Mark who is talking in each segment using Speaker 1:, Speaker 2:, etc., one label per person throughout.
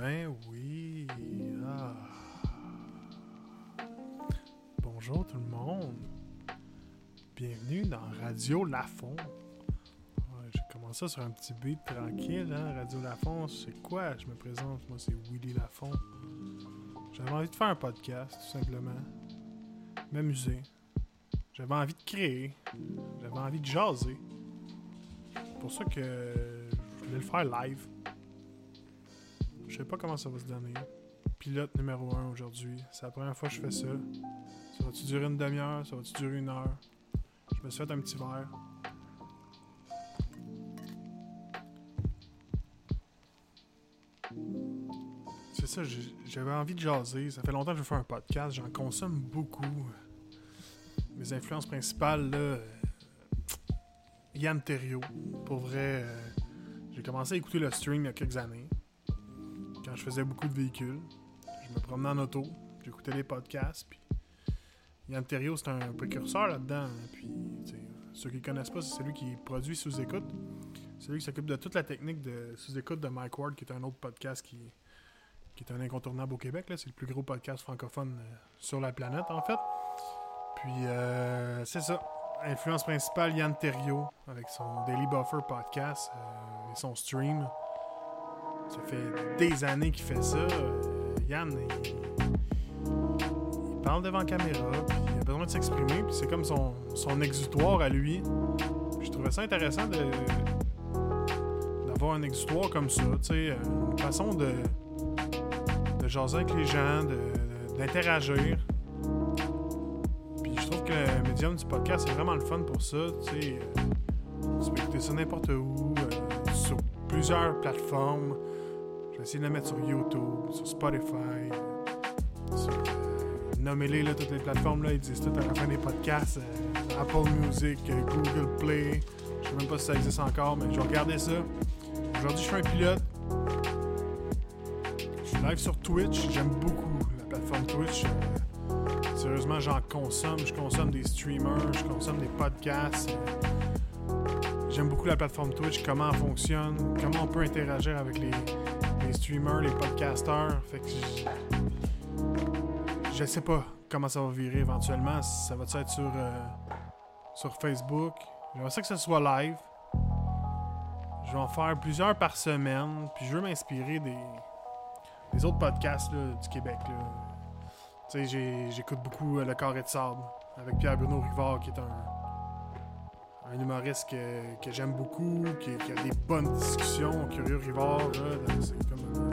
Speaker 1: ben oui. Ah. Bonjour tout le monde. Bienvenue dans Radio. Ouais, J'ai commencé sur un petit beat tranquille, hein. Radio Lafont, c'est quoi? Je me présente, moi c'est Willy Lafont. J'avais envie de faire un podcast, tout simplement. M'amuser. J'avais envie de créer. J'avais envie de jaser. C'est pour ça que je voulais le faire live. Je sais pas comment ça va se donner. Pilote numéro 1 aujourd'hui. C'est la première fois que je fais ça. Ça va-tu durer une demi-heure? Ça va-tu durer une heure? Je me suis fait un petit verre. C'est ça, j'avais envie de jaser. Ça fait longtemps que je faire un podcast. J'en consomme beaucoup. Mes influences principales, là. euh, Yann Terriot. Pour vrai, euh, j'ai commencé à écouter le stream il y a quelques années je faisais beaucoup de véhicules. Je me promenais en auto, j'écoutais les podcasts, puis Yann Terriot, c'est un précurseur là-dedans. Puis, ceux qui ne connaissent pas, c'est celui qui produit sous-écoute. C'est lui qui s'occupe de toute la technique de sous-écoute de Mike Ward, qui est un autre podcast qui, qui est un incontournable au Québec. C'est le plus gros podcast francophone euh, sur la planète, en fait. Puis, euh, c'est ça. Influence principale, Yann Terriot, avec son Daily Buffer podcast euh, et son stream. Ça fait des années qu'il fait ça. Euh, Yann, il, il parle devant la caméra, puis il a besoin de s'exprimer, puis c'est comme son, son exutoire à lui. Je trouvais ça intéressant de d'avoir un exutoire comme ça, tu sais, une façon de, de jaser avec les gens, de- d'interagir. Puis je trouve que le médium du podcast c'est vraiment le fun pour ça, tu sais. euh, peux écouter ça n'importe où, euh, sur plusieurs plateformes. Vais essayer de le mettre sur YouTube, sur Spotify, sur. euh, Nommez-les, là, toutes les plateformes, là, ils disent tout à la fin des podcasts. euh, Apple Music, euh, Google Play. Je sais même pas si ça existe encore, mais je vais regarder ça. Aujourd'hui, je fais un pilote. Je suis live sur Twitch. J'aime beaucoup la plateforme Twitch. Euh, sérieusement, j'en consomme. Je consomme des streamers, je consomme des podcasts. J'aime beaucoup la plateforme Twitch, comment elle fonctionne, comment on peut interagir avec les, les les podcasters. Je sais pas comment ça va virer éventuellement. Ça va être sur, euh, sur Facebook? J'aimerais ça que ce soit live. Je vais en faire plusieurs par semaine. Puis je veux m'inspirer des, des autres podcasts du Québec. Tu sais, j'écoute beaucoup euh, Le Carré de Sable avec Pierre-Bruno Rivard, qui est un, un humoriste que, que j'aime beaucoup, qui, a des bonnes discussions. Curieux Rivard, c'est comme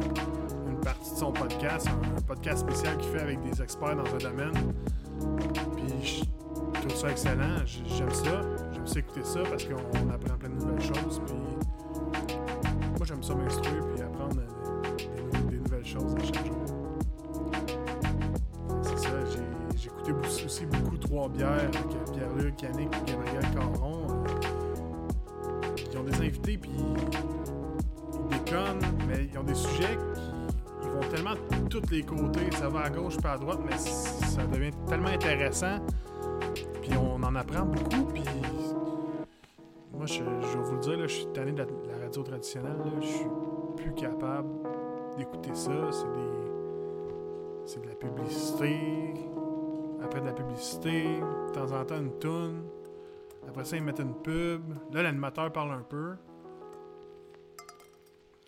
Speaker 1: une, partie de son podcast, un, podcast spécial qu'il fait avec des experts dans un domaine. Puis je trouve ça excellent. J'aime ça. J'aime ça écouter ça parce qu'on apprend plein de nouvelles choses. Puis moi, j'aime ça m'instruire puis apprendre euh, des, nou- des nouvelles choses à chaque jour. C'est ça. J'ai écouté aussi, beaucoup Trois Bières avec Pierre-Luc, Yannick et Gabriel Caron. Puis ils déconnent, mais ils ont des sujets qui ils vont tellement de tous les côtés. Ça va à gauche pas à droite, mais ça devient tellement intéressant. Puis on en apprend beaucoup. Puis moi, je, vais vous le dire, là, je suis tanné de la, radio traditionnelle. Je suis plus capable d'écouter ça. C'est des. C'est de la publicité. Après de la publicité, de temps en temps une toune. Après ça, ils mettent une pub. Là, l'animateur parle un peu.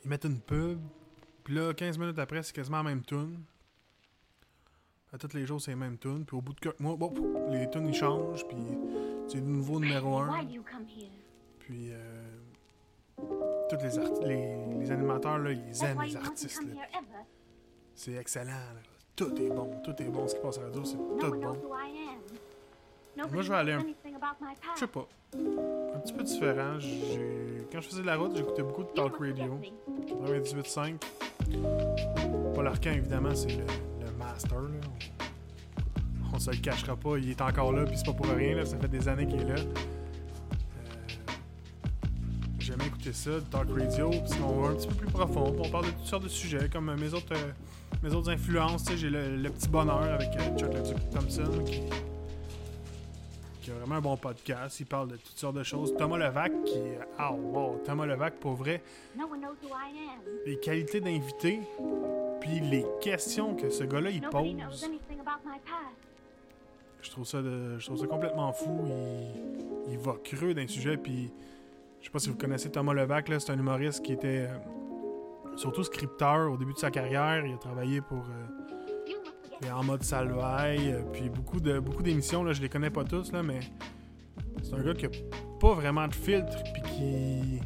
Speaker 1: Ils mettent une pub. Puis là, 15 minutes après, c'est quasiment la même tune. À tous les jours, c'est la même tune. Puis au bout de quelques mois, bon, les tunes ils changent. Puis c'est le nouveau numéro 1.
Speaker 2: Why do you come here?
Speaker 1: Puis euh, tous les, arti- les, les animateurs, là, ils aiment les artistes. là. C'est excellent. là. tout est bon. Tout est bon. Ce qui passe à la radio, c'est tout bon. Moi, je vais aller un... Je sais pas. Un petit peu différent. Quand je faisais de la route, j'écoutais beaucoup de talk radio. 98.5. Paul Arcan, évidemment, c'est le, master. Là. On se le cachera pas. Il est encore là, puis c'est pas pour rien. Là. Ça fait des années qu'il est là. Euh, J'aime écouter ça, talk radio, puis on va un petit peu plus profond. On parle de toutes sortes de sujets, comme mes autres, euh, mes autres influences. J'ai le, petit bonheur avec euh, Chuck Thompson, qui, qui a vraiment un bon podcast. Il parle de toutes sortes de choses. Thomas Levac, qui est. Ah, wow! Thomas Levac, pour vrai. Les qualités d'invité, puis les questions que ce gars-là, il pose. Je trouve, ça je trouve ça complètement fou. Il, il va creux d'un sujet, puis. Je sais pas si vous connaissez Thomas Levac, c'est un humoriste qui était euh, surtout scripteur au début de sa carrière. Il a travaillé pour. Euh, en mode salvaille, euh, puis beaucoup de beaucoup d'émissions, là, je les connais pas tous, là, mais c'est un gars qui a pas vraiment de filtre, puis qui.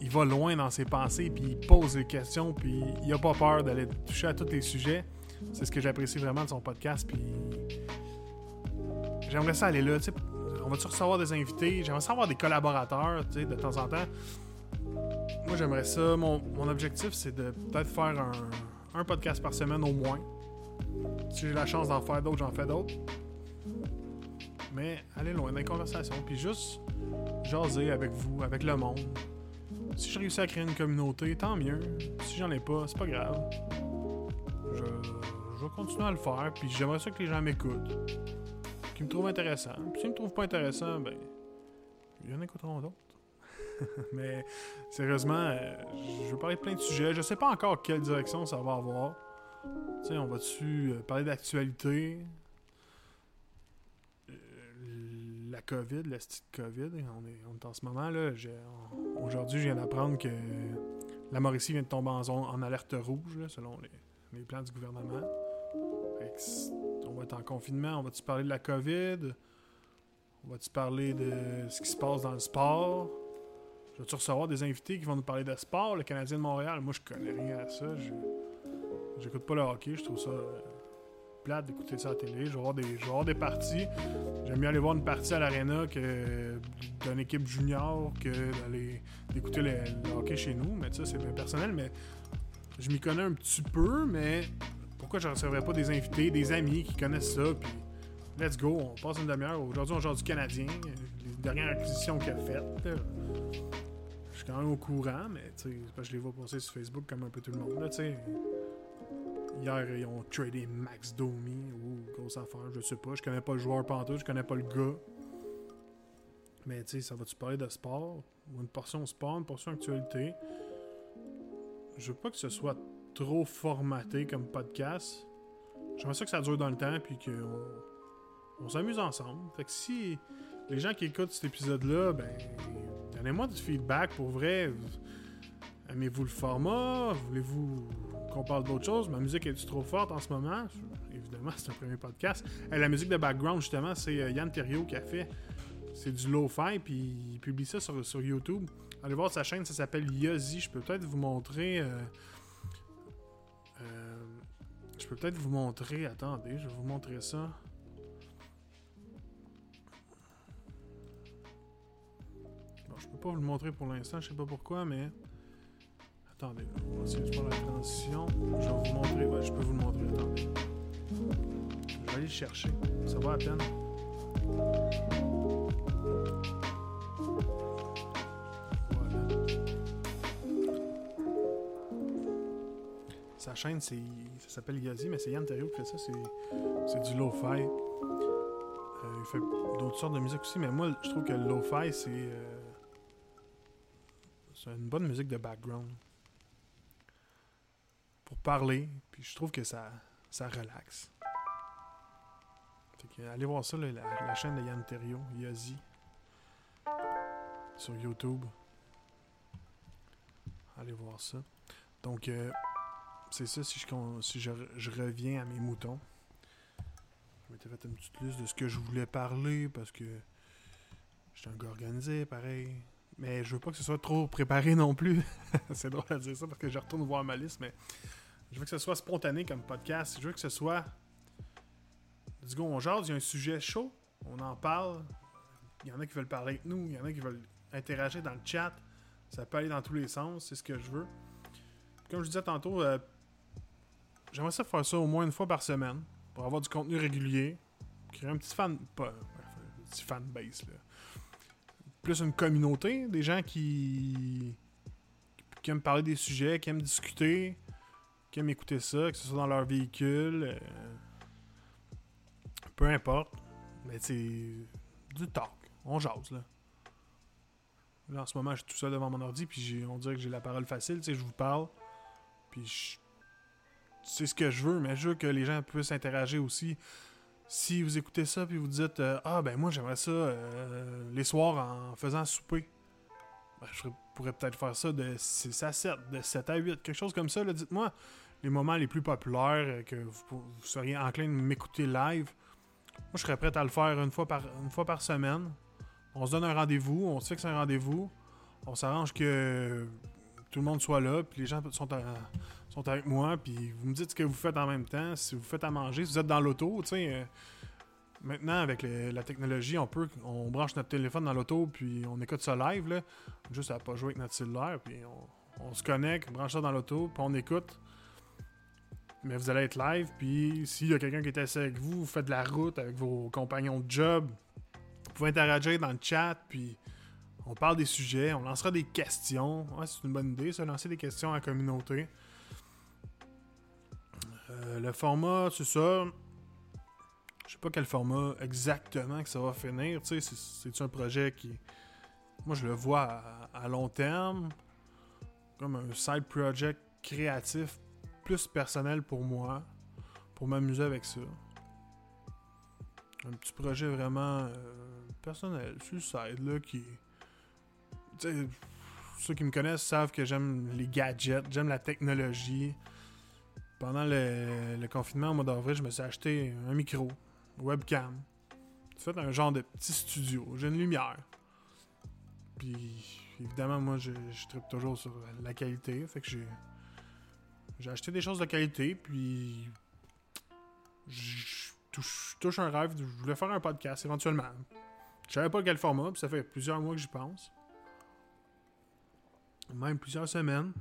Speaker 1: Il va loin dans ses pensées, puis il pose des questions, puis il a pas peur d'aller toucher à tous les sujets. C'est ce que j'apprécie vraiment de son podcast, puis. J'aimerais ça aller là, tu sais. On va-tu recevoir des invités? J'aimerais ça avoir des collaborateurs, tu sais, de temps en temps. Moi, j'aimerais ça. Mon, mon objectif, c'est de peut-être faire un un podcast par semaine au moins. Si j'ai la chance d'en faire d'autres, j'en fais d'autres. Mais aller loin dans les conversations, puis juste jaser avec vous, avec le monde. Si je réussis à créer une communauté, tant mieux. Si j'en ai pas, c'est pas grave. Je, vais continuer à le faire, puis j'aimerais ça que les gens m'écoutent. Qu'ils me trouvent intéressant. Puis s'ils me trouvent pas intéressant, ben, ils en écouteront d'autres. Mais sérieusement, euh, je veux parler de plein de sujets. Je sais pas encore quelle direction ça va avoir. Tu sais, on va-tu euh, parler d'actualité? Euh, la COVID, la petite COVID, on est, on est, en ce moment là. Aujourd'hui, je viens d'apprendre que la Mauricie vient de tomber en, zone, en alerte rouge, selon les, les, plans du gouvernement. on va être en confinement. On va-tu parler de la COVID? On va-tu parler de ce qui se passe dans le sport? Vas-tu recevoir des invités qui vont nous parler de sport, le Canadien de Montréal? Moi, je connais rien à ça. J'écoute pas le hockey. Je trouve ça euh, plate d'écouter ça à la télé. Je vais voir des, parties. J'aime mieux aller voir une partie à l'aréna que d'une équipe junior que d'aller écouter le, hockey chez nous. Mais ça, c'est bien personnel. Mais je m'y connais un petit peu. Mais pourquoi je ne recevrais pas des invités, des amis qui connaissent ça? Puis let's go, on passe une demi-heure. Aujourd'hui, on joue du Canadien. Les dernières acquisitions qu'il a faites au courant, mais tu sais, je les vois passer sur Facebook comme un peu tout le monde. Là, sais. Hier, ils ont tradé Max Domi ou grosse affaire, je sais pas. Je connais pas le joueur pantoute, je connais pas le gars. Mais tu sais, ça va-tu parler de sport? Une portion sport, une portion actualité? Je veux pas que ce soit trop formaté comme podcast. J'aimerais ça que ça dure dans le temps puis qu'on on, s'amuse ensemble. Fait que si les gens qui écoutent cet épisode-là, ben Donnez-moi du feedback pour vrai. Aimez-vous le format? Voulez-vous qu'on parle d'autre chose? Ma musique est trop forte en ce moment? Évidemment, c'est un premier podcast. la musique de background, justement, c'est euh, Yann Thériault qui a fait. C'est du lo-fi, puis il publie ça sur, sur, YouTube. Allez voir sa chaîne, ça s'appelle Yozi. Je peux peut-être vous montrer. Euh, euh, je peux peut-être vous montrer. Attendez, je vais vous montrer ça. Pas vous le montrer pour l'instant, je sais pas pourquoi, mais. Attendez, essayer de faire la transition. Je vais vous montrer. Je peux vous le montrer, attendez. Je vais aller le chercher. Ça va à peine. Voilà. Sa chaîne, ça s'appelle Yazi, mais c'est Yann Terrio qui fait ça. C'est, du lo-fi. Euh, il fait d'autres sortes de musique aussi, mais moi, je trouve que le lo-fi, c'est. Euh, c'est une bonne musique de background. Pour parler, puis je trouve que ça, ça relaxe. allez voir ça, la, chaîne de Yann Terrio, Yazi, sur YouTube. Allez voir ça. Donc, euh, c'est ça si, je, si je, je, reviens à mes moutons. Je m'étais fait une petite liste de ce que je voulais parler parce que j'étais un gars organisé, pareil. Mais je veux pas que ce soit trop préparé non plus. c'est drôle à dire ça parce que je retourne voir ma liste, mais Je veux que ce soit spontané comme podcast. Je veux que ce soit. Du coup, on jase, il y a un sujet chaud, on en parle. Il y en a qui veulent parler avec nous, il y en a qui veulent interagir dans le chat. Ça peut aller dans tous les sens, c'est ce que je veux. Comme je disais tantôt, euh, j'aimerais ça faire ça au moins une fois par semaine pour avoir du contenu régulier. Créer un petit fan. Pas, un petit fan base, là. Plus une communauté, des gens qui. qui aiment parler des sujets, qui aiment discuter, qui aiment écouter ça, que ce soit dans leur véhicule. euh, peu importe. Mais c'est du talk. On jase, là. Là, en ce moment, je suis tout seul devant mon ordi, puis on dirait que j'ai la parole facile, tu sais, je vous parle. Puis c'est ce que je veux, mais je veux que les gens puissent interagir aussi. Si vous écoutez ça, puis vous dites euh, Ah, ben moi, j'aimerais ça euh, les soirs en faisant souper. Ben, je pourrais peut-être faire ça de 6 à 7, de 7 à 8, quelque chose comme ça. Dites-moi les moments les plus populaires euh, que vous, vous seriez enclin de m'écouter live. Moi, je serais prêt à le faire une fois par, une fois par semaine. On se donne un rendez-vous, on se fixe un rendez-vous. On s'arrange que tout le monde soit là, puis les gens sont, à- sont avec moi, puis vous me dites ce que vous faites en même temps. Si vous faites à manger, si vous êtes dans l'auto, tu sais. euh, maintenant, avec la technologie, on peut on branche notre téléphone dans l'auto, puis on écoute ça live, là. Juste à pas jouer avec notre cellulaire, puis on, on se connecte, on branche ça dans l'auto, puis on écoute. Mais vous allez être live, puis s'il y a quelqu'un qui est assis avec vous, vous faites de la route avec vos compagnons de job, vous pouvez interagir dans le chat, puis on parle des sujets, on lancera des questions. C'est une bonne idée, ça, lancer des questions à la communauté. Euh, le format, c'est ça. Je sais pas quel format exactement que ça va finir. C'est- un projet qui. Moi, je le vois à, long terme. Comme un side project créatif plus personnel pour moi. Pour m'amuser avec ça. Un petit projet vraiment euh, personnel, side, là, qui. Ceux qui me connaissent savent que j'aime les gadgets, j'aime la technologie. Pendant le, confinement au mois d'avril, je me suis acheté un micro, webcam. J'ai fait un genre de petit studio. J'ai une lumière. Puis, évidemment, moi, je, je tripe toujours sur la qualité. Fait que j'ai. J'ai acheté des choses de qualité, puis. Je touche, un rêve. Je voulais faire un podcast éventuellement. Je savais pas quel format, puis ça fait plusieurs mois que j'y pense. Même plusieurs semaines.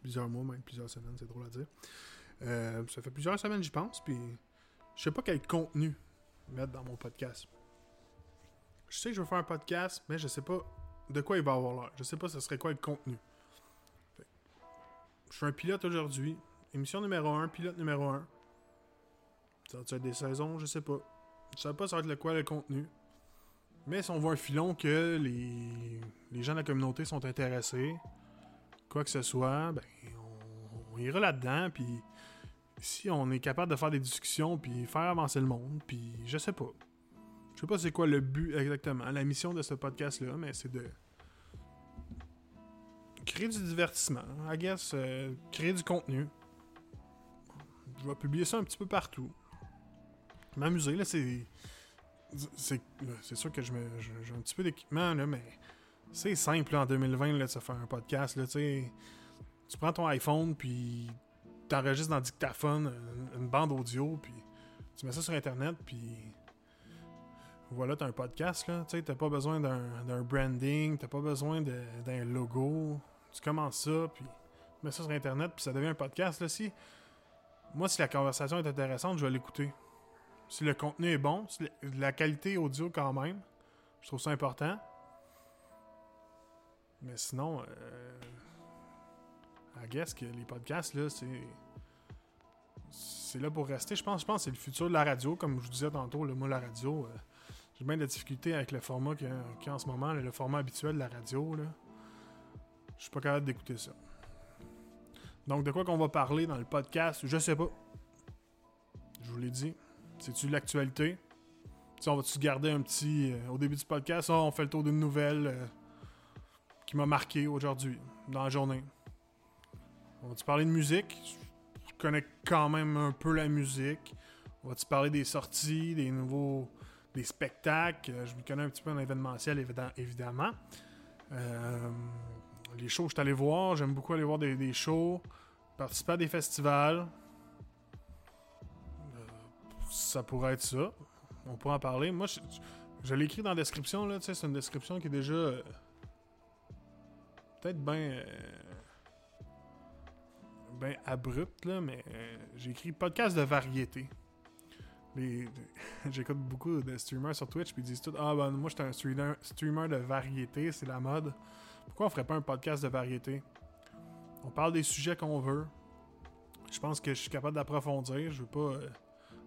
Speaker 1: Plusieurs mois, même plusieurs semaines, c'est drôle à dire. Euh, ça fait plusieurs semaines j'y pense, puis je sais pas quel contenu mettre dans mon podcast. Je sais que je veux faire un podcast, mais je sais pas de quoi il va avoir l'air. Je sais pas ce serait quoi le contenu. Je suis un pilote aujourd'hui. Émission numéro 1, pilote numéro 1. Ça va être des saisons, je sais pas. Je sais pas ça va être le quoi le contenu. Mais si on voit un filon que les, les gens de la communauté sont intéressés, quoi que ce soit, ben on, ira là-dedans, puis si on est capable de faire des discussions, puis faire avancer le monde, puis je sais pas. Je sais pas c'est quoi le but exactement, la mission de ce podcast-là, mais c'est de créer du divertissement, I guess, euh, créer du contenu. Je vais publier ça un petit peu partout. M'amuser, là, c'est... C'est c'est sûr que j'ai un petit peu d'équipement, mais c'est simple en 2020 là, de se faire un podcast. Là, tu tu prends ton iPhone, puis t'enregistres dans le dictaphone une, une bande audio, puis tu mets ça sur Internet, puis voilà, t'as un podcast. Tu t'as pas besoin d'un branding, t'as pas besoin d'un logo. Tu commences ça, puis tu mets ça sur Internet, puis ça devient un podcast. Là, si, moi, si la conversation est intéressante, je vais l'écouter. Si le contenu est bon, la qualité audio quand même, je trouve ça important. Mais sinon, euh, I guess que les podcasts, là, c'est. C'est là pour rester. Je pense, je pense que c'est le futur de la radio. Comme je vous disais tantôt, le moi, la radio, euh, j'ai bien de la difficulté avec le format qu'il y, a- en ce moment, le format habituel de la radio. Là. Je suis pas capable d'écouter ça. Donc, de quoi qu'on va parler dans le podcast, je sais pas. Je vous l'ai dit. C'est-tu l'actualité? On va-tu garder un petit. euh, au début du podcast, Ah, on fait le tour d'une nouvelle euh, qui m'a marqué aujourd'hui, dans la journée. On va-tu parler de musique? Je connais quand même un peu la musique. On va-tu parler des sorties, des nouveaux. des spectacles? Euh, Je me connais un petit peu en événementiel, évidem- évidemment. Les shows je suis allé voir, j'aime beaucoup aller voir des, des shows. Participer à des festivals. Ça pourrait être ça. On pourrait en parler. Moi, je, je l'ai écrit dans la description, là. C'est une description qui est déjà. euh, Peut-être bien. ben abrupte, là, mais euh, j'ai écrit podcast de variété. J'écoute beaucoup de streamers sur Twitch, puis ils disent tout Ah, ben moi, j'étais un streamer, streamer de variété, c'est la mode. Pourquoi on ferait pas un podcast de variété? On parle des sujets qu'on veut. Je pense que je suis capable d'approfondir. Je veux pas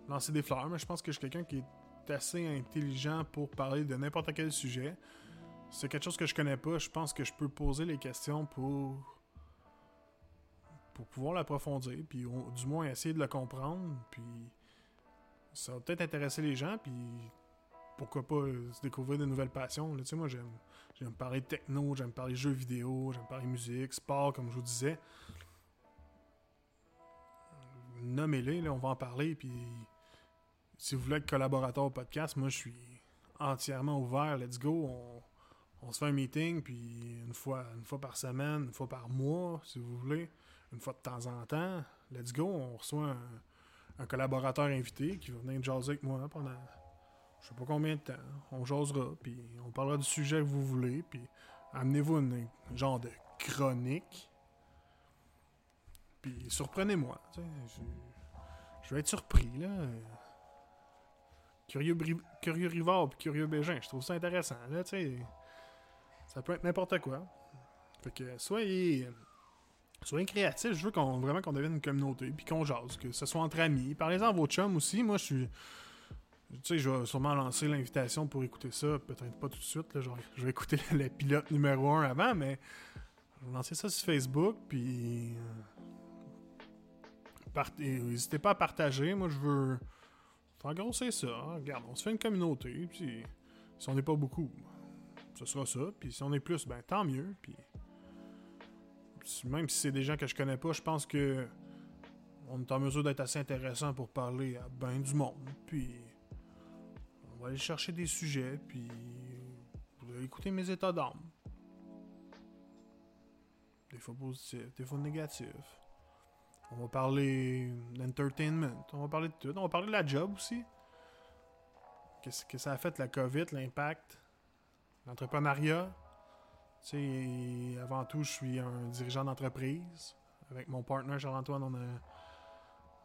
Speaker 1: lancer des fleurs, mais je pense que je suis quelqu'un qui est assez intelligent pour parler de n'importe quel sujet. C'est quelque chose que je connais pas, je pense que je peux poser les questions pour pour pouvoir l'approfondir, puis du moins essayer de le comprendre, puis ça va peut-être intéresser les gens, puis pourquoi pas se découvrir de nouvelles passions. là. Tu sais, moi, j'aime j'aime parler techno, j'aime parler jeux vidéo, j'aime parler musique, sport, comme je vous disais. Nommez-les, là, on va en parler, puis si vous voulez être collaborateur au podcast, moi, je suis entièrement ouvert, let's go, on, se fait un meeting, puis une fois, une fois par semaine, une fois par mois, si vous voulez, une fois de temps en temps, let's go, on reçoit un, un collaborateur invité qui va venir jaser avec moi pendant je sais pas combien de temps. On jasera, puis on parlera du sujet que vous voulez, puis amenez-vous une genre de chronique. Puis surprenez-moi, je vais être surpris, là. Curieux, Curieux Rivard puis Curieux Bégin, je trouve ça intéressant, là, tu sais. Ça peut être n'importe quoi. Fait que soyez... Soyez créatifs, je veux qu'on vraiment qu'on devienne une communauté, puis qu'on jase, que ce soit entre amis. Parlez-en à vos chums aussi, moi je suis... Tu sais, je vais sûrement lancer l'invitation pour écouter ça. Peut-être pas tout de suite. Là, genre, je vais écouter le pilote numéro 1 avant, mais je vais lancer ça sur Facebook. Puis. euh, N'hésitez pas à partager. Moi, je veux faire grossir ça. Regarde, on se fait une communauté. Puis si on n'est pas beaucoup, ce sera ça. Puis si on est plus, ben tant mieux. Puis même si c'est des gens que je connais pas, je pense que on est en mesure d'être assez intéressant pour parler à ben du monde. Puis on va aller chercher des sujets, puis vous allez écouter mes états d'âme. Des fois positifs, des fois négatifs. On va parler d'entertainment, on va parler de tout. On va parler de la job aussi. Qu'est-ce que ça a fait la COVID, l'impact, l'entrepreneuriat? Tu avant tout, je suis un dirigeant d'entreprise. Avec mon partner Charles-Antoine, on a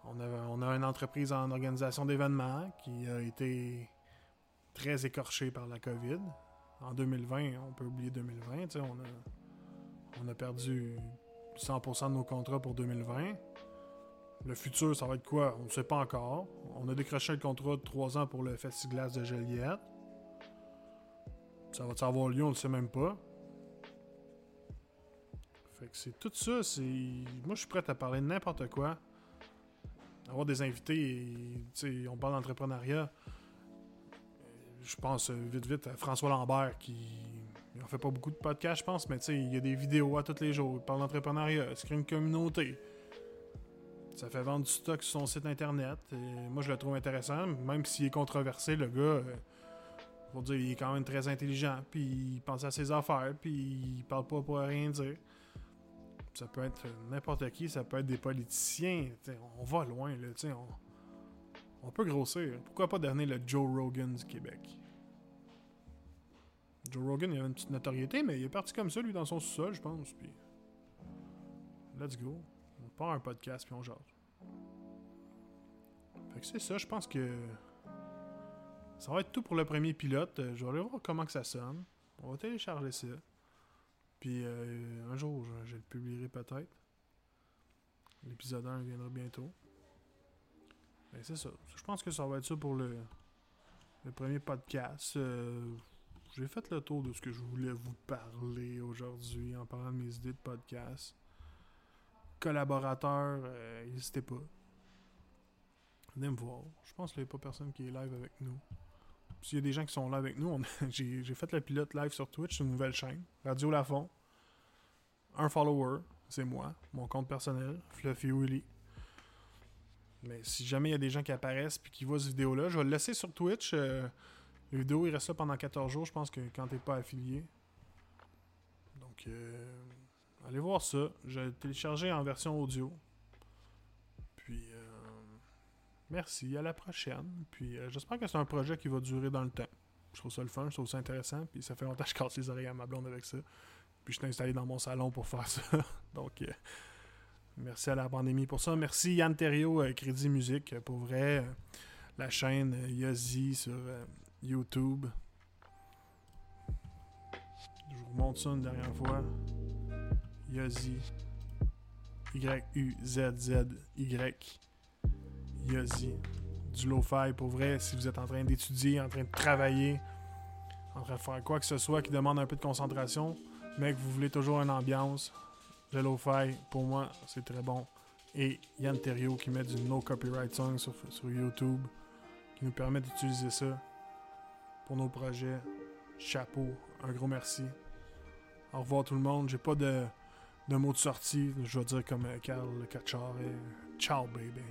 Speaker 1: on a, une entreprise en organisation d'événements qui a été très écorchée par la COVID. En 2020, on peut oublier 2020, tu sais, on a, on a perdu 100% de nos contrats pour 2020. Le futur, ça va être quoi? On ne sait pas encore. On a décroché le contrat de 3 ans pour le Festiglas de Joliette. Ça va avoir lieu, on ne sait même pas. Fait que c'est tout ça, c'est... Moi, je suis prêt à parler de n'importe quoi avoir des invités, et, on parle d'entrepreneuriat. Je pense euh, vite vite à François Lambert qui il en fait pas beaucoup de podcasts, je pense, mais il y a des vidéos à tous les jours. Il parle d'entrepreneuriat, il crée une communauté. Ça fait vendre du stock sur son site internet. Et moi, je le trouve intéressant, même s'il est controversé, le gars. euh, faut dire, il est quand même très intelligent, puis il pense à ses affaires, puis il parle pas pour rien dire. Ça peut être n'importe qui, ça peut être des politiciens. on va loin, là. On, on peut grossir. Pourquoi pas devenir le Joe Rogan du Québec? Joe Rogan, il avait une petite notoriété, mais il est parti comme ça, lui, dans son sous-sol, je pense. Puis, let's go. Un podcast, puis on jase. Fait que c'est ça, je pense que ça va être tout pour le premier pilote. Euh, Je vais aller voir comment que ça sonne. On va télécharger ça. Puis euh, un jour, je, le publierai peut-être. L'épisode 1 viendra bientôt. Mais c'est ça. Je pense que ça va être ça pour le, le premier podcast. Euh, J'ai fait le tour de ce que je voulais vous parler aujourd'hui en parlant de mes idées de podcast. Collaborateurs, euh, n'hésitez pas. Venez me voir. Je pense qu'il n'y a pas personne qui est live avec nous. S'il y a des gens qui sont là avec nous, j'ai fait le pilote live sur Twitch, c'est une nouvelle chaîne. Radio Lafont. Un follower, c'est moi, mon compte personnel, Fluffy Willy. Mais si jamais il y a des gens qui apparaissent puis qui voient cette vidéo-là, je vais le laisser sur Twitch. euh, la vidéo, il reste là pendant 14 jours, je pense que quand t'es pas affilié. Donc, euh, allez voir ça. Je l'ai téléchargé en version audio. merci, à la prochaine. Puis euh, j'espère que c'est un projet qui va durer dans le temps. Je trouve ça le fun, je trouve ça intéressant. Puis ça fait longtemps que je casse les oreilles à ma blonde avec ça. Puis je suis installé dans mon salon pour faire ça. Donc, euh, merci à la pandémie pour ça. Merci Yann Terrio, euh, Crédit Musique, pour vrai. la chaîne Yossi sur YouTube. Je vous remonte ça une dernière fois. Yossi. Y-U-Z-Z-Y. Yossi. Du lo-fi, pour vrai, si vous êtes en train d'étudier, en train de travailler, en train de faire quoi que ce soit qui demande un peu de concentration, mais que vous voulez toujours une ambiance, le lo-fi, pour moi, c'est très bon. Et Yann Terrio qui met du no copyright song sur, sur YouTube, qui nous permet d'utiliser ça pour nos projets. Chapeau, un gros merci. Au revoir tout le monde. J'ai pas de, de mots de sortie. Je vais dire comme Carl Kachar. Ciao, baby.